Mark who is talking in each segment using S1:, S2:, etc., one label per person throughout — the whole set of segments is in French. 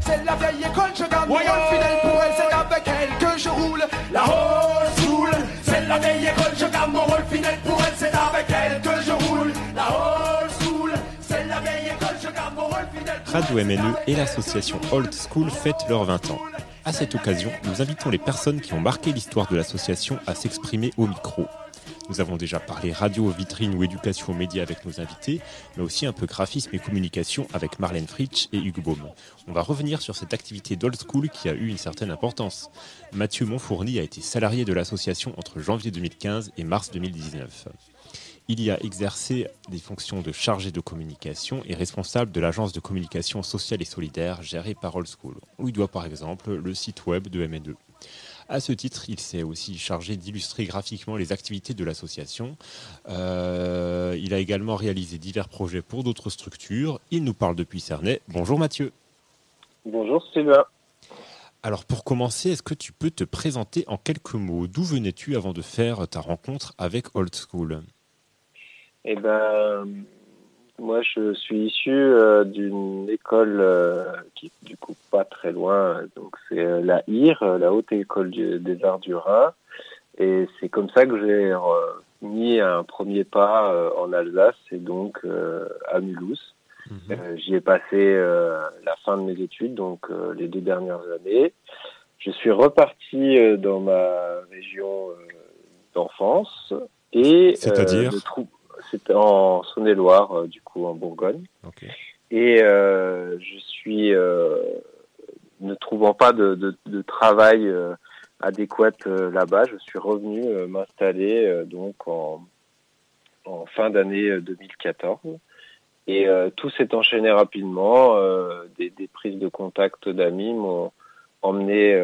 S1: C'est la vieille école, je garde mon rôle fidèle pour elle, c'est avec elle que je roule. La old school, c'est la vieille école, je garde mon rôle fidèle pour elle, c'est avec elle que je roule. La old school, c'est la vieille école, je garde mon rôle fidèle. pour
S2: Radio MNE et l'association. Old School fêtent leurs 20 ans. À cette occasion, nous invitons les personnes qui ont marqué l'histoire de l'association à s'exprimer au micro. Nous avons déjà parlé radio, vitrine ou éducation aux médias avec nos invités, mais aussi un peu graphisme et communication avec Marlène Fritsch et Hugues Baum. On va revenir sur cette activité d'Old School qui a eu une certaine importance. Mathieu Monfourny a été salarié de l'association entre janvier 2015 et mars 2019. Il y a exercé des fonctions de chargé de communication et responsable de l'agence de communication sociale et solidaire gérée par Old School, où il doit par exemple le site web de MNE. À ce titre, il s'est aussi chargé d'illustrer graphiquement les activités de l'association. Euh, il a également réalisé divers projets pour d'autres structures. Il nous parle depuis Cernay. Bonjour Mathieu.
S3: Bonjour Sylvain.
S2: Alors pour commencer, est-ce que tu peux te présenter en quelques mots? D'où venais-tu avant de faire ta rencontre avec Old School?
S3: Eh ben, moi je suis issu euh, d'une école euh, qui est du coup pas très loin, donc c'est euh, la IR, euh, la Haute École du- des Arts du Rhin, et c'est comme ça que j'ai euh, mis un premier pas euh, en Alsace, et donc euh, à Mulhouse. Euh, J'y ai passé euh, la fin de mes études, donc euh, les deux dernières années. Je suis reparti euh, dans ma région euh, d'enfance et
S2: C'est-à-dire
S3: euh, c'était en Saône-et-Loire, euh, du coup en Bourgogne. Et euh, je suis euh, ne trouvant pas de, de, de travail adéquat euh, là-bas, je suis revenu euh, m'installer euh, donc en, en fin d'année euh, 2014. Et tout s'est enchaîné rapidement. des, des prises de contact d'amis m'ont emmené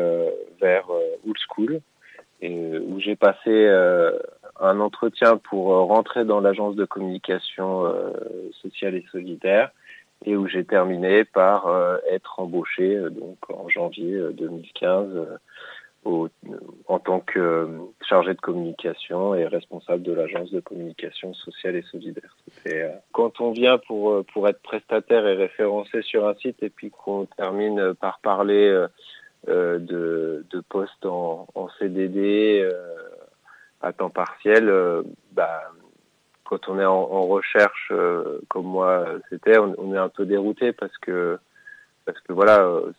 S3: vers Old School, et, où j'ai passé un entretien pour euh, rentrer dans l'agence de communication euh, sociale et solidaire et où j'ai terminé par euh, être embauché donc en janvier euh, 2015 euh, au- en tant que chargé de communication et responsable de l'agence de communication sociale et solidaire. Quand on vient pour pour être prestataire et référencé sur un site et puis qu'on termine par parler de, de postes en, en CDD à temps partiel, euh, bah, quand on est en, en recherche euh, comme moi c'était, on, on est un peu dérouté parce que parce que voilà, euh,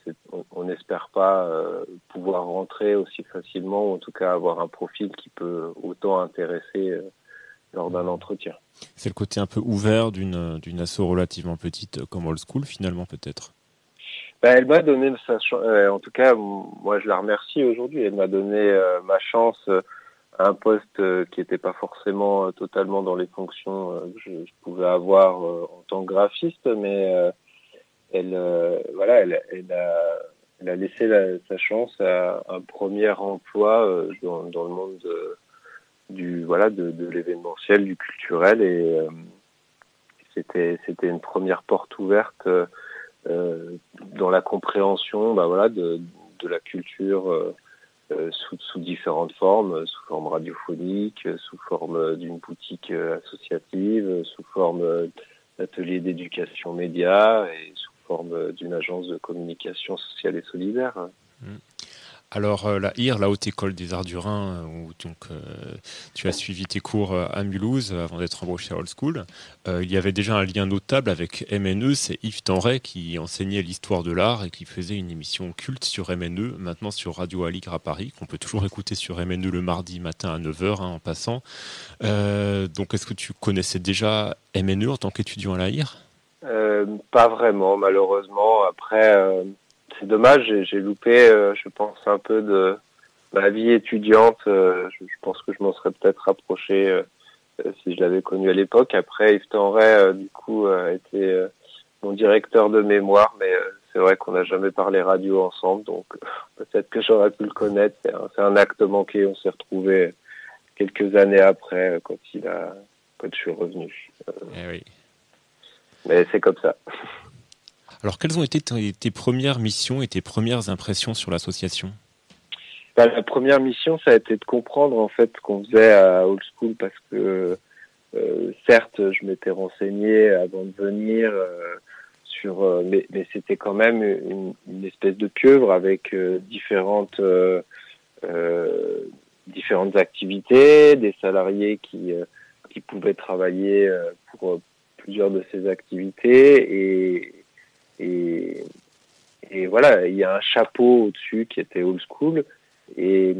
S3: on- n'espère pas euh, pouvoir rentrer aussi facilement, ou en tout cas avoir un profil qui peut autant intéresser euh, lors d'un entretien.
S2: C'est le côté un peu ouvert d'une d'une asso relativement petite comme Old School finalement peut-être?
S3: Ben, elle m'a donné sa chance. en tout cas, moi, je la remercie aujourd'hui. Elle m'a donné ma chance un poste euh, qui n'était pas forcément euh, totalement dans les fonctions euh, que je, pouvais avoir en tant que graphiste, mais elle, voilà, elle, elle a, elle a laissé la- sa chance à un premier emploi dans, dans le monde de, du voilà de, de l'événementiel, du culturel, et c'était c'était une première porte ouverte. dans la compréhension bah voilà de, de la culture sous, sous différentes formes, euh, sous forme radiophonique, euh, sous forme euh, d'une boutique euh, associative, euh, sous forme euh, d'atelier d'éducation média et sous forme euh, d'une agence de communication sociale et solidaire.
S2: Alors euh, la IR, la Haute École des Arts du Rhin, euh, où donc euh, tu as suivi tes cours à Mulhouse avant d'être embauché à Old School, il y avait déjà un lien notable avec MNE, c'est Yves Tenray qui enseignait l'histoire de l'art et qui faisait une émission culte sur MNE, maintenant sur Radio Aligre à Paris, qu'on peut toujours écouter sur MNE le mardi matin à 9h en passant. Donc est-ce que tu connaissais déjà MNE en tant qu'étudiant à la IR
S3: pas vraiment, malheureusement. Après, c'est dommage, j'ai- loupé, euh, je pense, un peu de ma vie étudiante. Euh, je, je pense que je m'en serais peut-être rapproché euh, si je l'avais connu à l'époque. Après, Yves Tenray, euh, du coup, a été euh, mon directeur de mémoire, mais euh, c'est vrai qu'on n'a jamais parlé radio ensemble, donc peut-être que j'aurais pu le connaître. C'est un, un acte manqué. On s'est retrouvés quelques années après, euh, quand il a, quand je suis revenu.
S2: Eh oui.
S3: Mais c'est comme ça.
S2: Alors quelles ont été tes, premières missions et tes premières impressions sur l'association?
S3: Bah, la première mission, ça a été de comprendre en fait ce qu'on faisait à Old School parce que euh, certes, je m'étais renseigné avant de venir euh, sur, mais, mais c'était quand même une, une, espèce de pieuvre avec différentes différentes activités, des salariés qui qui pouvaient travailler pour plusieurs de ces activités et, et, voilà, il y a un chapeau au-dessus qui était old school. Et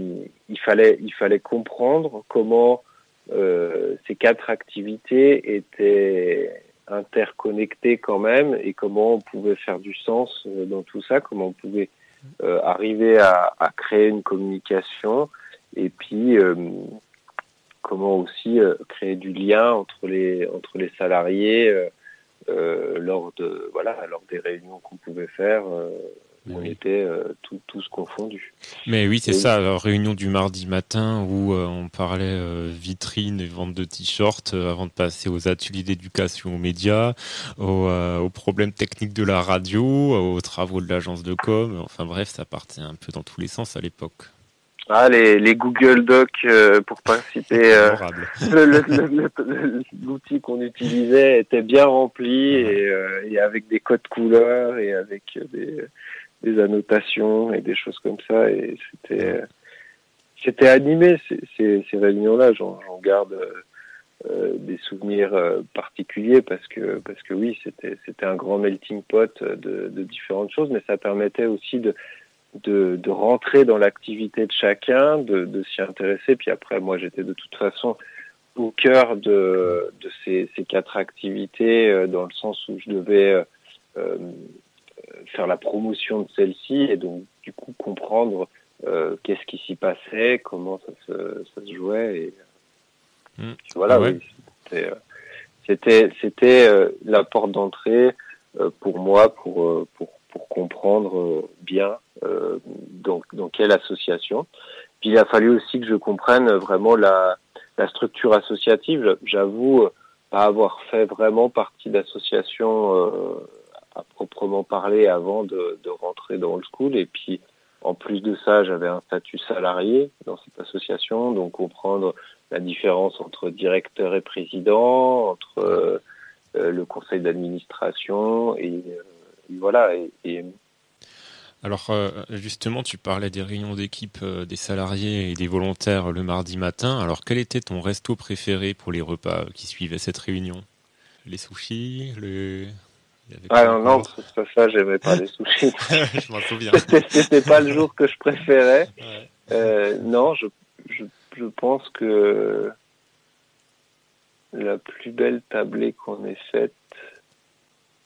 S3: il fallait, il fallait comprendre comment euh, ces quatre activités étaient interconnectées quand même et comment on pouvait faire du sens euh, dans tout ça, comment on pouvait euh, arriver à, créer une communication et puis euh, comment aussi euh, créer du lien entre les entre les salariés euh, lors de voilà lors des réunions qu'on pouvait faire on était euh, tous confondus.
S2: Mais oui, c'est ça, la réunion du mardi matin où euh, on parlait euh, vitrine et vente de t-shirts avant de passer aux ateliers d'éducation aux médias, aux, problèmes techniques de la radio, aux travaux de l'agence de com. Enfin bref, ça partait un peu dans tous les sens à l'époque.
S3: Ah, les, les Google Docs, pour pas citer, l'outil qu'on utilisait était bien rempli et, et, avec des codes couleurs et avec des, des annotations et des choses comme ça. Et c'était c'était animé ces, ces, réunions-là. J'en garde euh, des souvenirs euh, particuliers parce que parce que oui, c'était c'était un grand melting pot de, de, différentes choses, mais ça permettait aussi de de, de rentrer dans l'activité de chacun, de, de s'y intéresser. Puis après, moi, j'étais de toute façon au cœur de, de ces, ces quatre activités, euh, dans le sens où je devais euh, faire la promotion de celle-ci et donc du coup comprendre euh, qu'est-ce qui s'y passait, comment ça se, ça se jouait. Et, mmh. Voilà, ouais. oui, c'était c'était euh, la porte d'entrée euh, pour moi pour euh, pour pour comprendre bien dans dans quelle association. Puis il a fallu aussi que je comprenne vraiment la la structure associative. J'avoue pas avoir fait vraiment partie d'associations à proprement parler avant de, de, rentrer dans le school. Et puis, en plus de ça, j'avais un statut salarié dans cette association, donc comprendre la différence entre directeur et président, entre euh, euh le conseil d'administration et, euh, voilà. Et, et
S2: alors euh, justement, tu parlais des réunions d'équipe des salariés et des volontaires le mardi matin. Alors quel était ton resto préféré pour les repas qui suivaient cette réunion? Les sushis, le
S3: ah non, non, c'est ça, j'aimais pas les sushis.
S2: je m'en souviens.
S3: C'était pas le jour que je préférais. Ouais. Euh, non, je, je, je, pense que la plus belle tablée qu'on ait faite,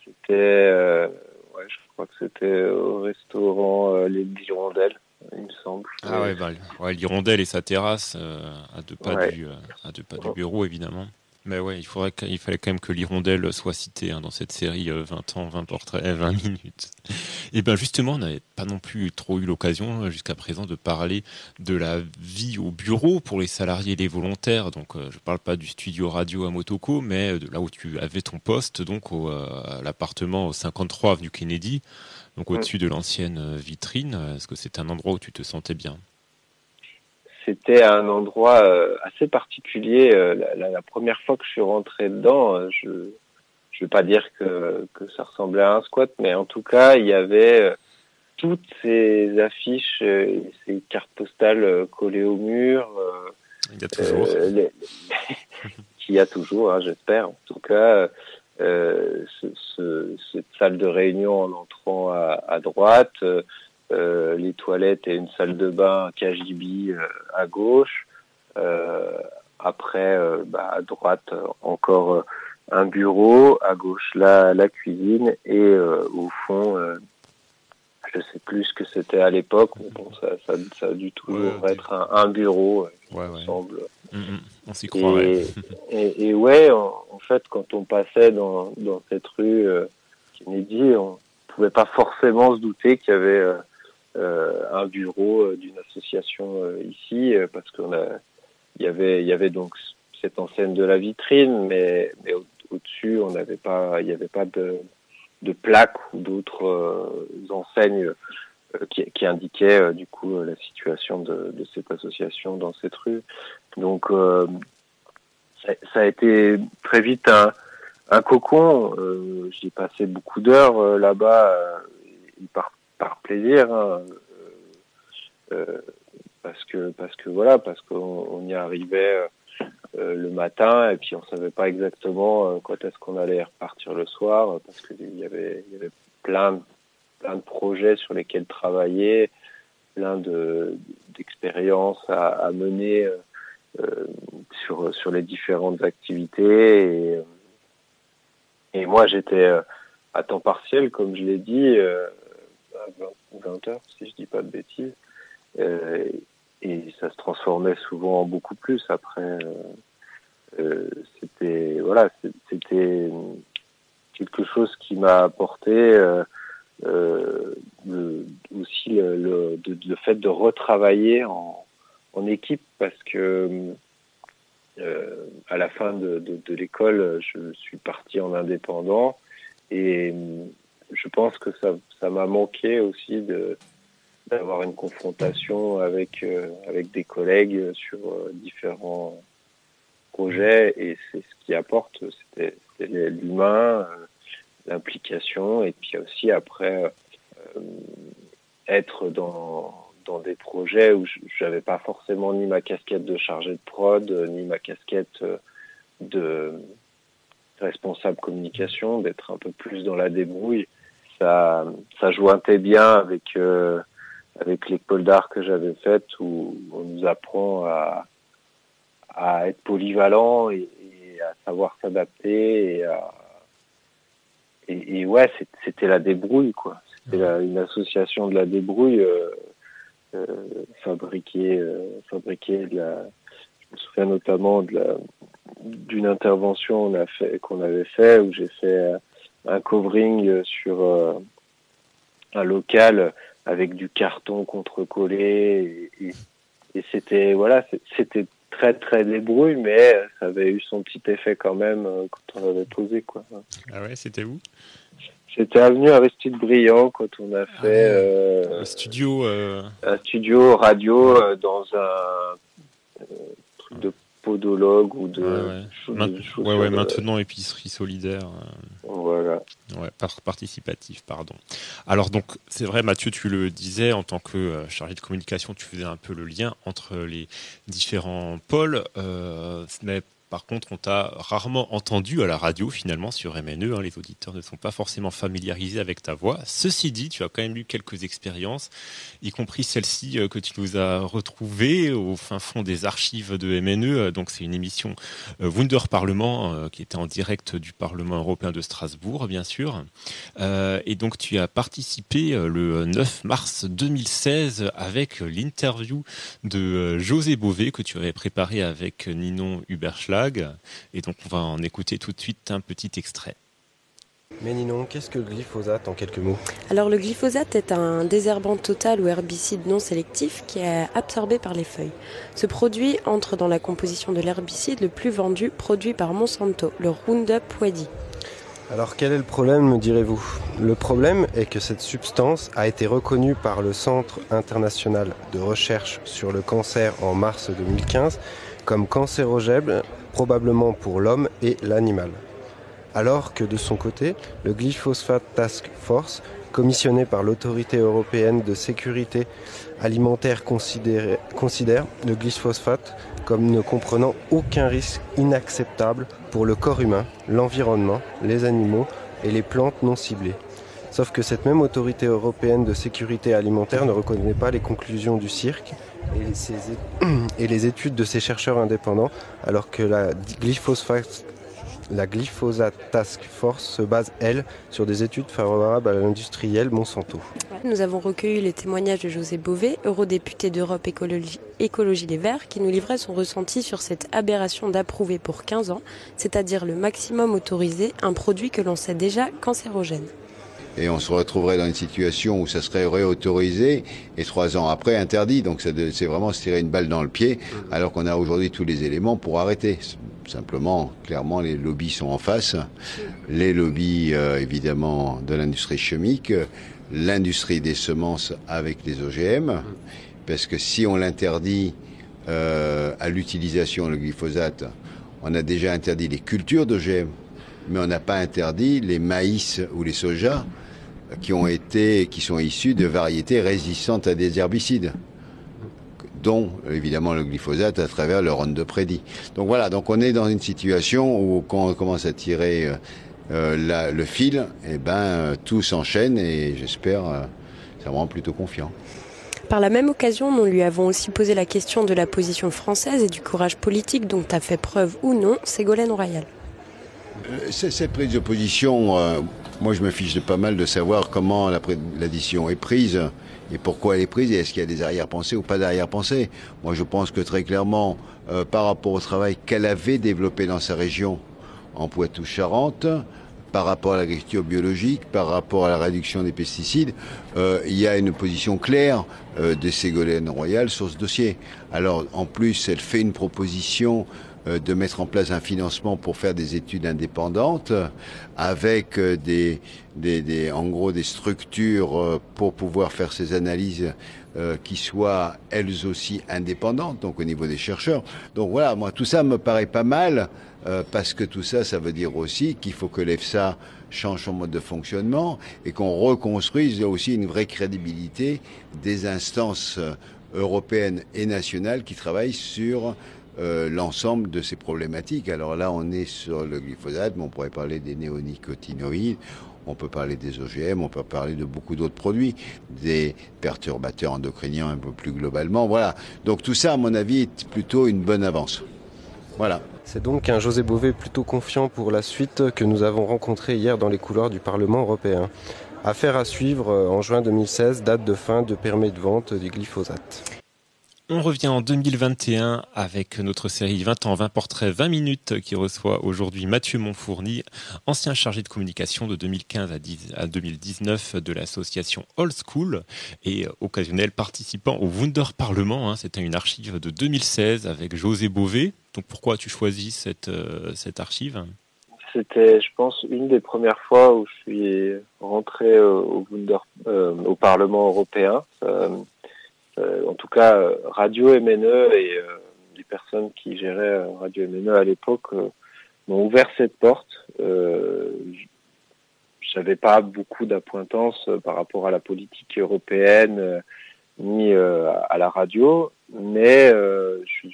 S3: c'était, euh, ouais, je crois que c'était au restaurant euh, Les Hirondelles, il me semble.
S2: Ah ouais, bah, ouais l'Hirondelle et sa terrasse euh, à deux pas, ouais. du, euh, à deux pas du bureau, évidemment. Mais ouais, il, faudrait il fallait quand même que l'hirondelle soit citée hein, dans cette série 20 euh, ans, 20 portraits, 20 minutes. Et bien justement, on n'avait pas non plus trop eu l'occasion euh, jusqu'à présent de parler de la vie au bureau pour les salariés et les volontaires. Donc euh, je parle pas du studio radio à Motoko, mais de là où tu avais ton poste, donc au, à l'appartement au 53 avenue Kennedy, donc au-dessus de l'ancienne vitrine. Est-ce que c'est un endroit où tu te sentais bien?
S3: C'était un endroit euh, assez particulier. Euh, la, la, première fois que je suis rentré dedans, euh, je je vais pas dire que, que ça ressemblait à un squat, mais en tout cas, il y avait toutes ces affiches, ces cartes postales collées au mur.
S2: il y a toujours.
S3: Les, qu'il y a toujours, hein, j'espère. En tout cas, ce, ce, cette salle de réunion en entrant à, à droite, euh, les toilettes et une salle de bain KGB euh, à gauche. Euh, après, bah, à droite, encore un bureau, à gauche la, la cuisine et au fond, je sais plus ce que c'était à l'époque, mais bon, ça, ça, ça, a dû toujours ouais, être un, un, bureau,
S2: ouais,
S3: il semble.
S2: Mmh, mmh. On s'y croirait.
S3: Et, et, et, ouais, en, en, fait, quand on passait dans, dans cette rue euh, Kennedy, on pouvait pas forcément se douter qu'il y avait euh, euh, un bureau euh, d'une association euh, ici parce qu'on a il y avait il y avait donc cette enseigne de la vitrine mais mais au-dessus on n'avait pas il n'y avait pas de de plaques ou d'autres enseignes qui, qui indiquaient du coup la situation de, de, cette association dans cette rue donc ça, ça, a été très vite un, un cocon. J'ai passé beaucoup d'heures là-bas par plaisir. Hein, parce que parce que voilà parce qu'on y arrivait euh, le matin et puis on savait pas exactement euh, quand est-ce qu'on allait repartir le soir parce qu'il y avait y avait plein plein de projets sur lesquels travailler plein de d'expériences à, mener euh, sur sur les différentes activités et, et moi j'étais à temps partiel comme je l'ai dit 20 heures si je dis pas de bêtises et ça se transformait souvent en beaucoup plus. Après, euh, euh, c'était voilà, c'était quelque chose qui m'a apporté euh, aussi le, le, fait de retravailler en, en équipe parce que à la fin de, de l'école, je suis parti en indépendant et je pense que ça ça m'a manqué aussi de d'avoir une confrontation avec euh, avec des collègues sur euh, différents projets. Et c'est ce qui apporte c'était l'humain euh, l'implication. Et puis aussi après être dans dans des projets où j'avais pas forcément ni ma casquette de chargé de prod ni ma casquette de responsable communication d'être un peu plus dans la débrouille ça ça jointait bien avec avec l'école d'art que j'avais faite où on nous apprend à, à être polyvalent et, à savoir s'adapter et, et, ouais c'était la débrouille quoi. C'était une association de la débrouille euh, euh, fabriquer euh, fabriquer je me souviens notamment d'une intervention qu'on avait fait où j'ai fait un covering sur euh, un local avec du carton contre-collé et, et, c'était voilà c'était très très débrouille mais ça avait eu son petit effet quand même euh, quand on avait posé quoi.
S2: Ah ouais c'était où?
S3: C'était avenue Aristide Briand quand on a fait ah
S2: euh, un studio euh...
S3: un studio radio euh, dans un euh, truc de podologue ou de.
S2: Ouais, ouais. maintenant épicerie solidaire.
S3: Euh, voilà.
S2: Ouais, participatif, pardon. Alors donc c'est vrai, Mathieu, tu le disais en tant que euh, chargé de communication, tu faisais un peu le lien entre les différents pôles. Euh, mais par contre, on t'a rarement entendu à la radio finalement sur MNE. Hein. les auditeurs ne sont pas forcément familiarisés avec ta voix. Ceci dit, tu as quand même eu quelques expériences, y compris celle-ci euh, que tu nous as retrouvée au fin fond des archives de MNE. Donc c'est une émission euh, Wunder Parlement euh, qui était en direct du Parlement européen de Strasbourg, bien sûr. et donc tu as participé le 9 mars 2016 avec l'interview de José Bové que tu avais préparé avec Ninon Huberschlag et donc on va en écouter tout de suite un petit extrait.
S4: Mais Ninon, qu'est-ce que le glyphosate en quelques mots?
S5: Alors le glyphosate est un désherbant total ou herbicide non sélectif qui est absorbé par les feuilles. Ce produit entre dans la composition de l'herbicide le plus vendu produit par Monsanto, le Roundup Ready.
S4: Alors quel est le problème, me direz-vous? Le problème est que cette substance a été reconnue par le Centre international de recherche sur le cancer en mars 2015 comme cancérogène probablement pour l'homme et l'animal. Alors que de son côté, le Glyphosate Task Force, commissionné par l'autorité européenne de sécurité alimentaire, considère le glyphosate comme ne comprenant aucun risque inacceptable pour le corps humain, l'environnement, les animaux et les plantes non ciblées. Sauf que cette même autorité européenne de sécurité alimentaire ne reconnaît pas les conclusions du cirque et, les études de ces chercheurs indépendants, alors que la glyphosate, la Task Force se base, elle, sur des études favorables à l'industriel Monsanto.
S5: Nous avons recueilli les témoignages de José Bové, eurodéputé d'Europe Écologie, Écologie Les Verts, qui nous livrait son ressenti sur cette aberration d'approuver pour 15 ans, c'est-à-dire le maximum autorisé, un produit que l'on sait déjà cancérogène
S6: et on se retrouverait dans une situation où ça serait réautorisé et trois ans après interdit. Donc c'est vraiment se tirer une balle dans le pied alors qu'on a aujourd'hui tous les éléments pour arrêter. Simplement, clairement, les lobbies sont en face. Les lobbies, euh, évidemment, de l'industrie chimique, l'industrie des semences avec les OGM, parce que si on l'interdit euh, à l'utilisation, le glyphosate, on a déjà interdit les cultures d'OGM mais on n'a pas interdit les maïs ou les sojas qui ont été, qui sont issus de variétés résistantes à des herbicides dont évidemment le glyphosate à travers le de prédit. Donc voilà, donc on est dans une situation où quand on commence à tirer euh, euh, le fil, eh ben euh, tout s'enchaîne et j'espère, ça me rend plutôt confiant.
S5: Par la même occasion, nous lui avons aussi posé la question de la position française et du courage politique dont a fait preuve ou non Ségolène Royal.
S6: Cette prise de position, moi je me fiche de pas mal de savoir comment la, décision est prise et pourquoi elle est prise et est-ce qu'il y a des arrière-pensées ou pas d'arrière-pensées. Moi je pense que très clairement, euh, par rapport au travail qu'elle avait développé dans sa région en Poitou-Charentes, par rapport à l'agriculture biologique, par rapport à la réduction des pesticides, euh, il y a une position claire euh, de Ségolène Royal sur ce dossier. Alors en plus, elle fait une proposition de mettre en place un financement pour faire des études indépendantes avec euh, des, des, des en gros des structures euh, pour pouvoir faire ces analyses qui soient elles aussi indépendantes, donc au niveau des chercheurs. Donc voilà, moi tout ça me paraît pas mal parce que tout ça, ça veut dire aussi qu'il faut que l'EFSA change son mode de fonctionnement et qu'on reconstruise aussi une vraie crédibilité des instances européennes et nationales qui travaillent sur euh, l'ensemble de ces problématiques. Alors là, on est sur le glyphosate, mais on pourrait parler des néonicotinoïdes, on peut parler des OGM, on peut parler de beaucoup d'autres produits, des perturbateurs endocriniens un peu plus globalement. Voilà. Donc tout ça, à mon avis, est plutôt une bonne avance. Voilà.
S4: C'est donc un José Bové plutôt confiant pour la suite que nous avons rencontré hier dans les couloirs du Parlement européen. Affaire à suivre euh, en juin 2016, date de fin de permis de vente du glyphosate.
S2: On revient en 2021 avec notre série 20 ans, 20 portraits, 20 minutes qui reçoit aujourd'hui Mathieu Monfourny, ancien chargé de communication de 2015 à 2019 de l'association Old School et occasionnel participant au Wunder Parlement. Hein. C'était une archive de 2016 avec José Bové. Donc pourquoi as-tu choisi cette, euh, cette archive?
S3: C'était, je pense, une des premières fois où je suis rentré au, Wunder, euh, au Parlement européen. Euh, euh, en tout cas, euh, Radio MNE et euh, les personnes qui géraient Radio MNE à l'époque m'ont ouvert cette porte. J'avais pas beaucoup d'appointance par rapport à la politique européenne ni à la radio, mais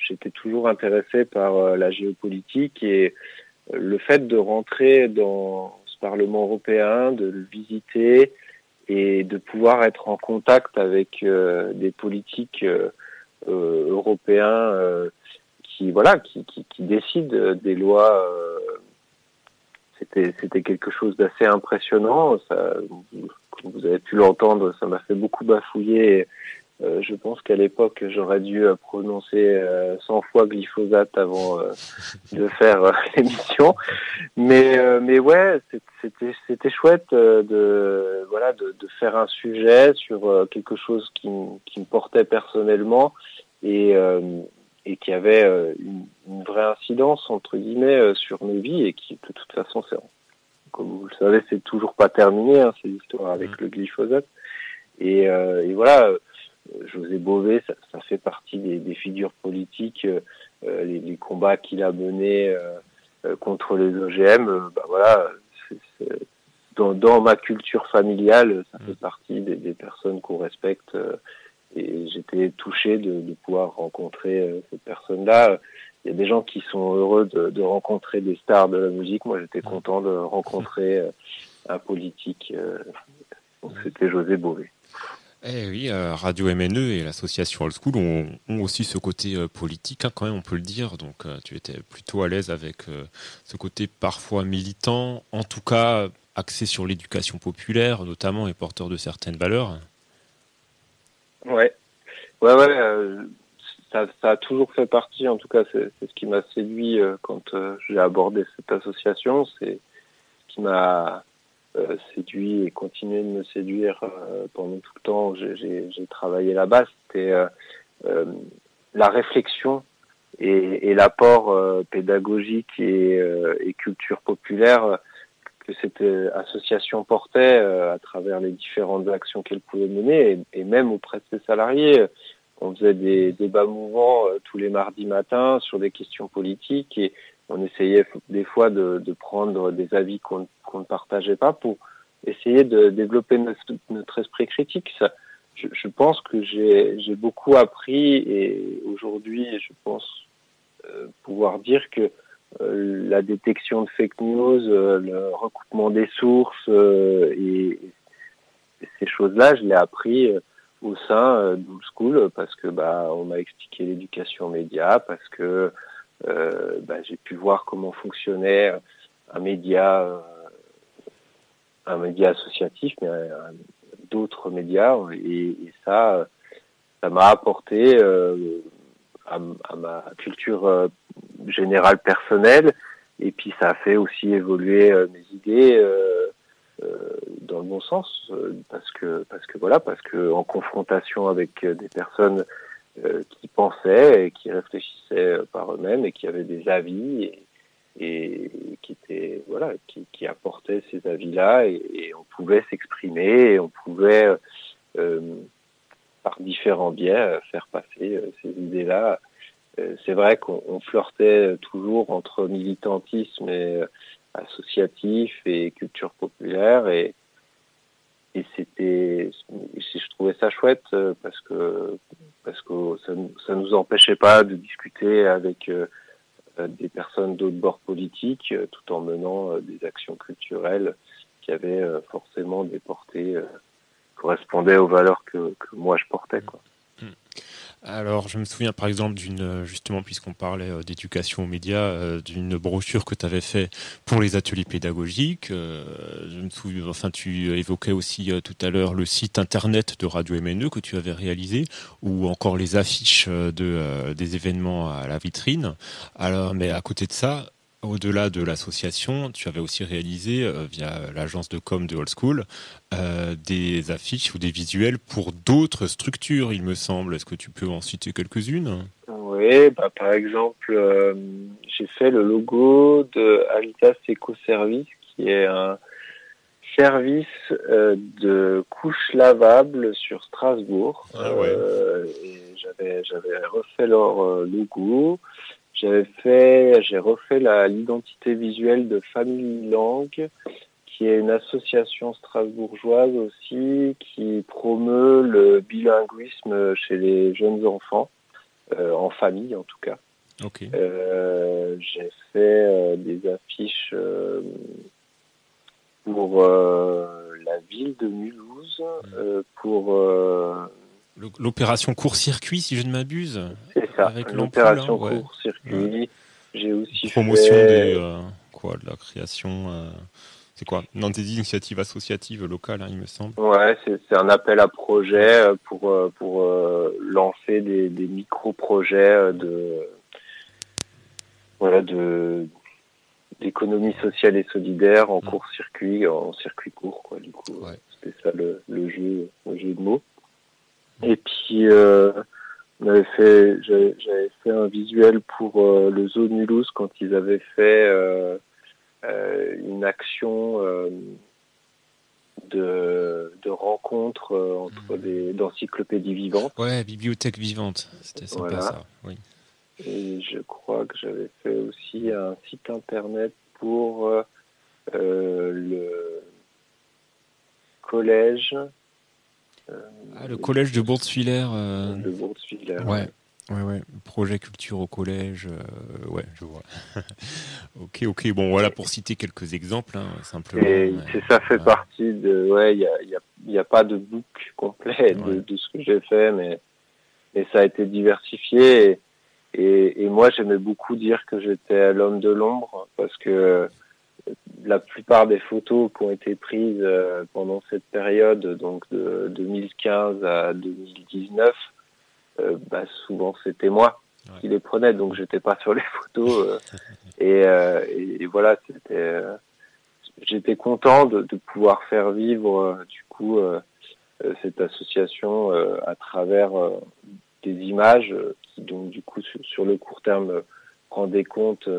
S3: j'étais toujours intéressé par la géopolitique et le fait de rentrer dans ce Parlement européen, de le visiter, et de pouvoir être en contact avec euh, des politiques euh, euh, européens qui voilà qui, qui, qui, décident des lois c'était c'était quelque chose d'assez impressionnant ça vous avez pu l'entendre ça m'a fait beaucoup bafouiller euh, je pense qu'à l'époque, j'aurais dû euh, prononcer 100 euh, fois glyphosate avant de faire l'émission. Mais, mais ouais, c'était, c'était chouette de, voilà, de, de, faire un sujet sur quelque chose qui, qui me portait personnellement et, et qui avait une, une, vraie incidence, entre guillemets, sur mes vies et qui, de toute façon, c'est, comme vous le savez, c'est toujours pas terminé, hein, ces histoires avec mmh. le glyphosate. Et, et voilà, José Bové, ça, fait partie des, figures politiques, euh, les, combats qu'il a menés euh, contre les OGM. bah voilà, dans, ma culture familiale, ça fait mm. partie des, personnes qu'on respecte. Euh, et j'étais touché de, pouvoir rencontrer cette personne-là. Il y a des gens qui sont heureux de, rencontrer des stars de la musique. Moi, j'étais mm. content de rencontrer un politique. C'était José Bové.
S2: Eh oui, euh, Radio MNE et l'association Old School ont, aussi ce côté euh, politique, hein, quand même, on peut le dire. Donc, euh, tu étais plutôt à l'aise avec ce côté parfois militant, en tout cas axé sur l'éducation populaire, notamment, et porteur de certaines valeurs.
S3: Ouais, ouais, ouais. Ça, ça, a toujours fait partie, en tout cas, c'est ce qui m'a séduit quand j'ai abordé cette association. C'est ce qui m'a séduit et continué de me séduire euh, pendant tout le temps où j'ai travaillé là-bas, c'était euh, la réflexion et, et l'apport pédagogique et, et, culture populaire que cette association portait à travers les différentes actions qu'elle pouvait mener et, et, même auprès de ses salariés. On faisait des débats mouvants tous les mardis matins sur des questions politiques et on essayait des fois de, de prendre des avis qu'on qu'on ne partageait pas pour essayer de développer notre, esprit critique. Ça, je, je pense que j'ai beaucoup appris et aujourd'hui, je pense euh, pouvoir dire que euh, la détection de fake news, euh, le recoupement des sources et, et, ces choses-là, je l'ai appris au sein de School parce que bah on m'a expliqué l'éducation média, parce que bah, j'ai pu voir comment fonctionnait un média un média associatif, mais d'autres médias. Et, et, ça, ça m'a apporté euh, à, ma culture euh, générale personnelle. Et puis ça a fait aussi évoluer euh, mes idées euh, dans le bon sens, parce que parce que voilà, parce que en confrontation avec des personnes qui pensaient et qui réfléchissaient par eux-mêmes et qui avaient des avis et, qui était voilà qui, qui apportait ces avis-là et, et, on pouvait s'exprimer et on pouvait euh, par différents biais faire passer euh, ces idées-là. Euh, c'est vrai qu'on flirtait toujours entre militantisme et associatif et culture populaire et et c'était je trouvais ça chouette parce que parce que ça, ça nous empêchait pas de discuter avec euh, des personnes d'autres bords politiques, euh, tout en menant euh, des actions culturelles qui avaient forcément des portées correspondaient aux valeurs que, que moi je portais. Quoi.
S2: Alors, je me souviens par exemple d'une, justement, puisqu'on parlait d'éducation aux médias, d'une brochure que tu avais fait pour les ateliers pédagogiques. je me souviens, enfin, tu évoquais aussi tout à l'heure le site internet de Radio MNE que tu avais réalisé, ou encore les affiches de, des événements à la vitrine. Alors, mais à côté de ça, au-delà de l'association, tu avais aussi réalisé, euh, via l'agence de com de Old School, euh, des affiches ou des visuels pour d'autres structures, il me semble. Est-ce que tu peux en citer quelques-unes?
S3: Oui, bah, par exemple, euh, j'ai fait le logo de Alitas Eco Service, qui est un service euh, de couches lavables sur Strasbourg.
S2: Ah ouais.
S3: j'avais refait leur logo. J'avais fait, j'ai refait l'identité visuelle de Family Langue, qui est une association strasbourgeoise aussi qui promeut le bilinguisme chez les jeunes enfants, euh, en famille en tout cas.
S2: Okay.
S3: Euh, j'ai fait euh, des affiches pour la ville de Mulhouse, pour
S2: l'opération court-circuit, si je ne m'abuse.
S3: Ça,
S2: avec
S3: l'opération court-circuit. Ouais. J'ai aussi
S2: promotion
S3: fait...
S2: des, euh, quoi, de la création. Euh, c'est quoi? Non, des initiatives associatives locales, hein, il me semble.
S3: Ouais, c'est un appel à projet pour pour euh, lancer des, des micro-projets de voilà de d'économie sociale et solidaire en mmh. court-circuit, en circuit court, quoi. Du coup,
S2: ouais.
S3: c'était ça le, le jeu, le jeu de mots. Et puis, fait, j'avais fait un visuel pour euh, le Zoo Mulhouse quand ils avaient fait euh, euh, une action de, de rencontre entre mmh. des d'encyclopédies vivantes.
S2: Ouais, bibliothèque vivante, c'était sympa voilà. ça. Oui.
S3: Et je crois que j'avais fait aussi un site internet pour le collège
S2: ah, le collège de Bourg-Filaire. Euh...
S3: Bourg-Filaire.
S2: Ouais. Ouais, ouais. Projet culture au collège. Euh... ouais, je vois. ok, ok. Bon, voilà pour citer quelques exemples, hein, simplement.
S3: Et mais... ça fait ouais. partie de. Ouais, il n'y a, y a, y a, pas de book complet de, ouais. de ce que j'ai fait, mais, mais ça a été diversifié. Et, et, et moi, j'aimais beaucoup dire que j'étais l'homme de l'ombre parce que la plupart des photos qui ont été prises euh, pendant cette période, donc de 2015 à 2019, euh, bah, souvent c'était moi ouais. qui les prenais, donc j'étais pas sur les photos. Euh, et, et, et, voilà, c'était, j'étais content de, de, pouvoir faire vivre du coup cette association à travers des images qui donc du coup sur, sur le court terme rendaient compte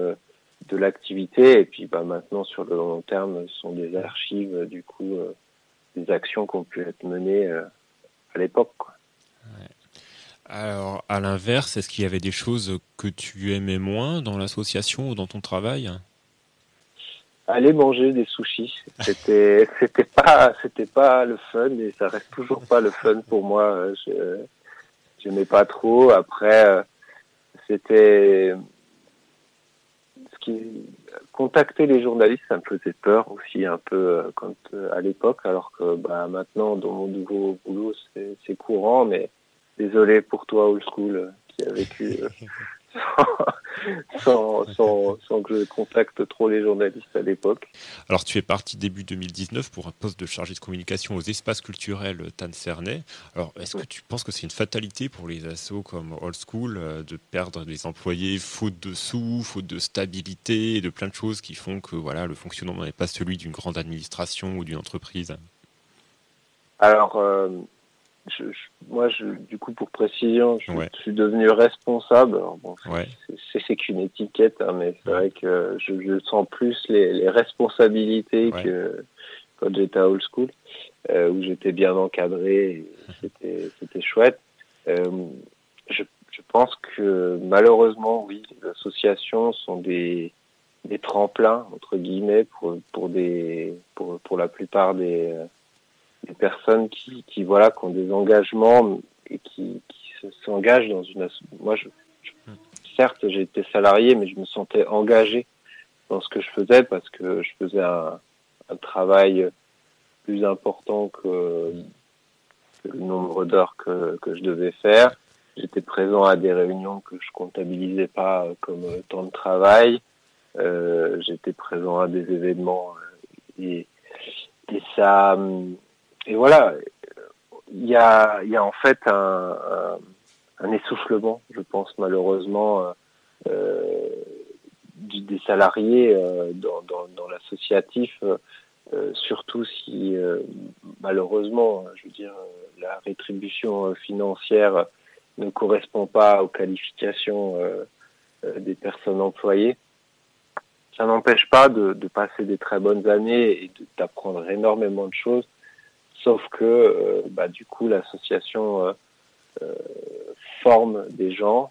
S3: de l'activité et puis bah, maintenant sur le long terme ce sont des archives du coup euh, des actions qui ont pu être menées euh, à l'époque
S2: ouais. Alors, à l'inverse, est-ce qu'il y avait des choses que tu aimais moins dans l'association ou dans ton travail?
S3: Aller manger des sushis, c'était c'était pas c'était pas le fun et ça reste toujours pas le fun pour moi. Je j'aimais pas trop. Après, euh, c'était qui contacter les journalistes, ça me faisait peur aussi un peu euh, quand euh, à l'époque, alors que bah, maintenant dans mon nouveau boulot c'est courant, mais désolé pour toi old school qui a vécu sans, sans, sans, que je contacte trop les journalistes à l'époque.
S2: Alors tu es parti début 2019 pour un poste de chargé de communication aux espaces culturels Tan Cernay. Alors est-ce que tu penses que c'est une fatalité pour les assos comme Old School euh, de perdre des employés faute de sous, faute de stabilité et de plein de choses qui font que voilà le fonctionnement n'est pas celui d'une grande administration ou d'une entreprise?
S3: Alors euh, je, moi, je, du coup, pour précision, je, suis devenu responsable. bon, C'est qu'une étiquette, hein, mais c'est vrai que je, je, sens plus les, les responsabilités que quand j'étais à Old School, euh, où j'étais bien encadré. C'était chouette. Euh, je, je pense que malheureusement, oui, les associations sont des, des tremplins entre guillemets pour pour des pour pour la plupart des des personnes qui, qui voilà qui ont des engagements et qui, qui s'engagent dans une moi je, certes j'ai été salarié mais je me sentais engagé dans ce que je faisais parce que je faisais un, un travail plus important que, que le nombre d'heures que, que je devais faire. J'étais présent à des réunions que je comptabilisais pas comme temps de travail. Euh, j'étais présent à des événements et, et ça et voilà, il y a, y a en fait un, un, essoufflement, je pense malheureusement, euh, euh des salariés euh, dans, dans, dans l'associatif, euh, surtout si malheureusement, je veux dire, la rétribution financière ne correspond pas aux qualifications des personnes employées. Ça n'empêche pas de, de, passer des très bonnes années et d'apprendre énormément de choses Sauf que, euh, bah, du coup, l'association euh, euh, forme des gens,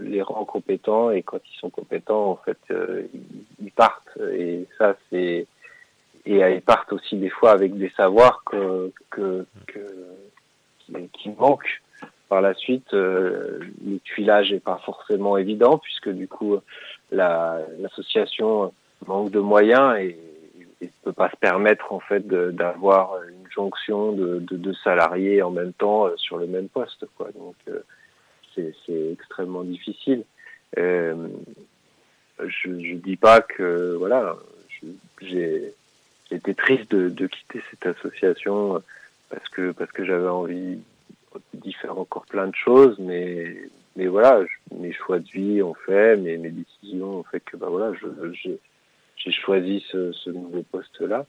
S3: les rend compétents, et quand ils sont compétents, en fait, ils, partent. Et ça, c'est et ils partent aussi des fois avec des savoirs que, qui, manquent par la suite. le tuilage n'est pas forcément évident puisque du coup l'association manque de moyens et, ne peut pas se permettre en fait d'avoir jonction de, de, de, salariés en même temps euh, sur le même poste. Quoi. Donc euh, c'est extrêmement difficile. Euh, je ne dis pas que voilà, j'ai été triste de, de, quitter cette association parce que parce que j'avais envie d'y faire encore plein de choses, mais mais voilà, mes choix de vie ont fait, mes, mes décisions ont fait que bah voilà, j'ai choisi ce, ce nouveau poste-là.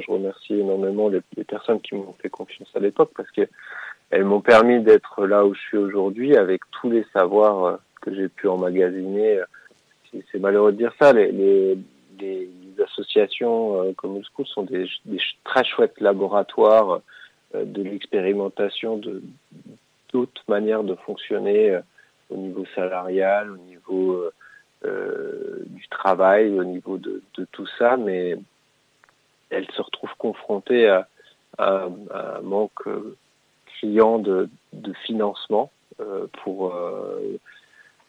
S3: Je remercie énormément les, personnes qui m'ont fait confiance à l'époque parce que elles m'ont permis d'être là où je suis aujourd'hui avec tous les savoirs euh, que j'ai pu emmagasiner. C'est malheureux de dire ça, les, associations euh, comme le School sont des, très chouettes laboratoires euh, de l'expérimentation de d'autres manières de fonctionner au niveau salarial, au niveau du travail, au niveau de, de tout ça, mais elle se retrouve confrontée à, un manque euh, criant de, de financement euh, pour, euh,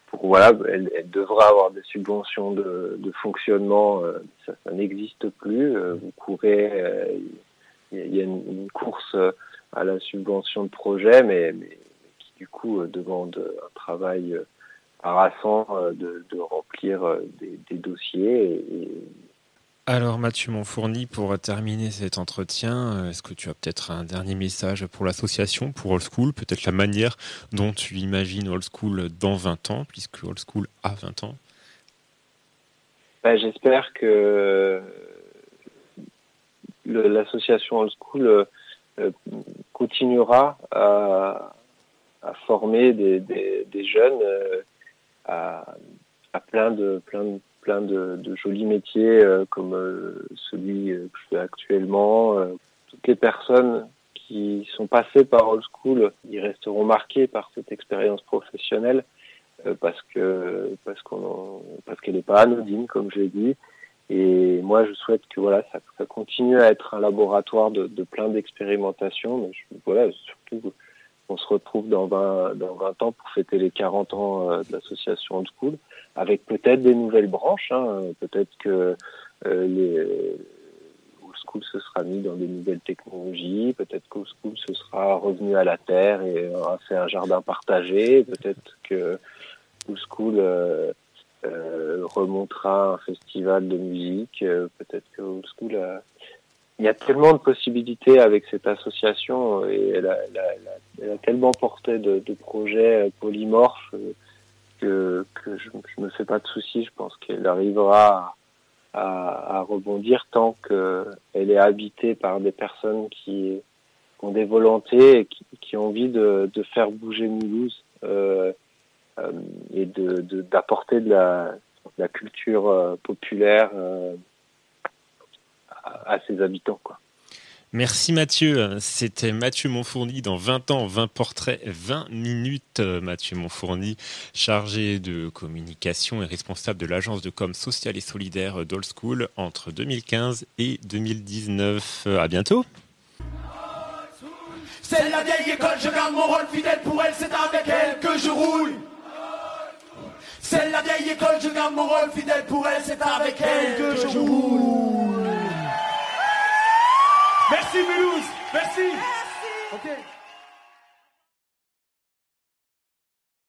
S3: pour voilà, elle, devra avoir des subventions de, fonctionnement, ça, n'existe plus. Vous courez, il y a une, course à la subvention de projet, mais, qui du coup demande un travail harassant de, remplir des, des dossiers et,
S2: alors Mathieu Monfourni, pour terminer cet entretien, euh, est-ce que tu as peut-être un dernier message pour l'association, pour Old School, peut-être la manière dont tu imagines Old School dans 20 ans, puisque Old School a 20 ans?
S3: Ben, J'espère que l'association Old School euh, euh, continuera à, former des, jeunes plein de plein de plein de, jolis métiers euh, comme euh, celui que je fais actuellement. Euh, toutes les personnes qui sont passés par Old School, ils resteront marqués par cette expérience professionnelle parce que parce qu'elle n'est pas anodine, comme je l'ai dit. Et moi, je souhaite que voilà, ça, continue à être un laboratoire de, plein d'expérimentations. Voilà, surtout, on se retrouve dans 20, dans 20 ans pour fêter les 40 ans euh, de l'association Old School, avec peut-être des nouvelles branches. Hein. Peut-être que euh, les Old School se sera mis dans des nouvelles technologies. Peut-être qu'Old School se sera revenu à la terre et aura fait un jardin partagé. Peut-être que Old School euh, euh, remontera un festival de musique. Euh, peut-être que Old School. Il y a tellement de possibilités avec cette association et elle a, elle a, elle a tellement porté de, de projets polymorphes que, que je, je me fais pas de soucis. Je pense qu'elle arrivera à, à, rebondir tant qu'elle est habitée par des personnes qui, ont des volontés et qui, qui ont envie de, de, faire bouger Mulhouse euh, euh, et d'apporter de, de, la, de, la, culture euh, populaire euh, à, à, ses habitants. Quoi.
S2: Merci Mathieu. C'était Mathieu Monfourni dans 20 ans, 20 portraits, 20 minutes. Mathieu Monfourni, chargé de communication et responsable de l'agence de com sociale et solidaire d'Old School entre 2015 et 2019. À bientôt.
S1: C'est la vieille école, je garde mon rôle fidèle pour elle, c'est avec elle que je roule. C'est la vieille école, je garde mon rôle fidèle pour elle, c'est avec elle que je roule.
S7: Merci Mulhouse, merci. merci. Okay.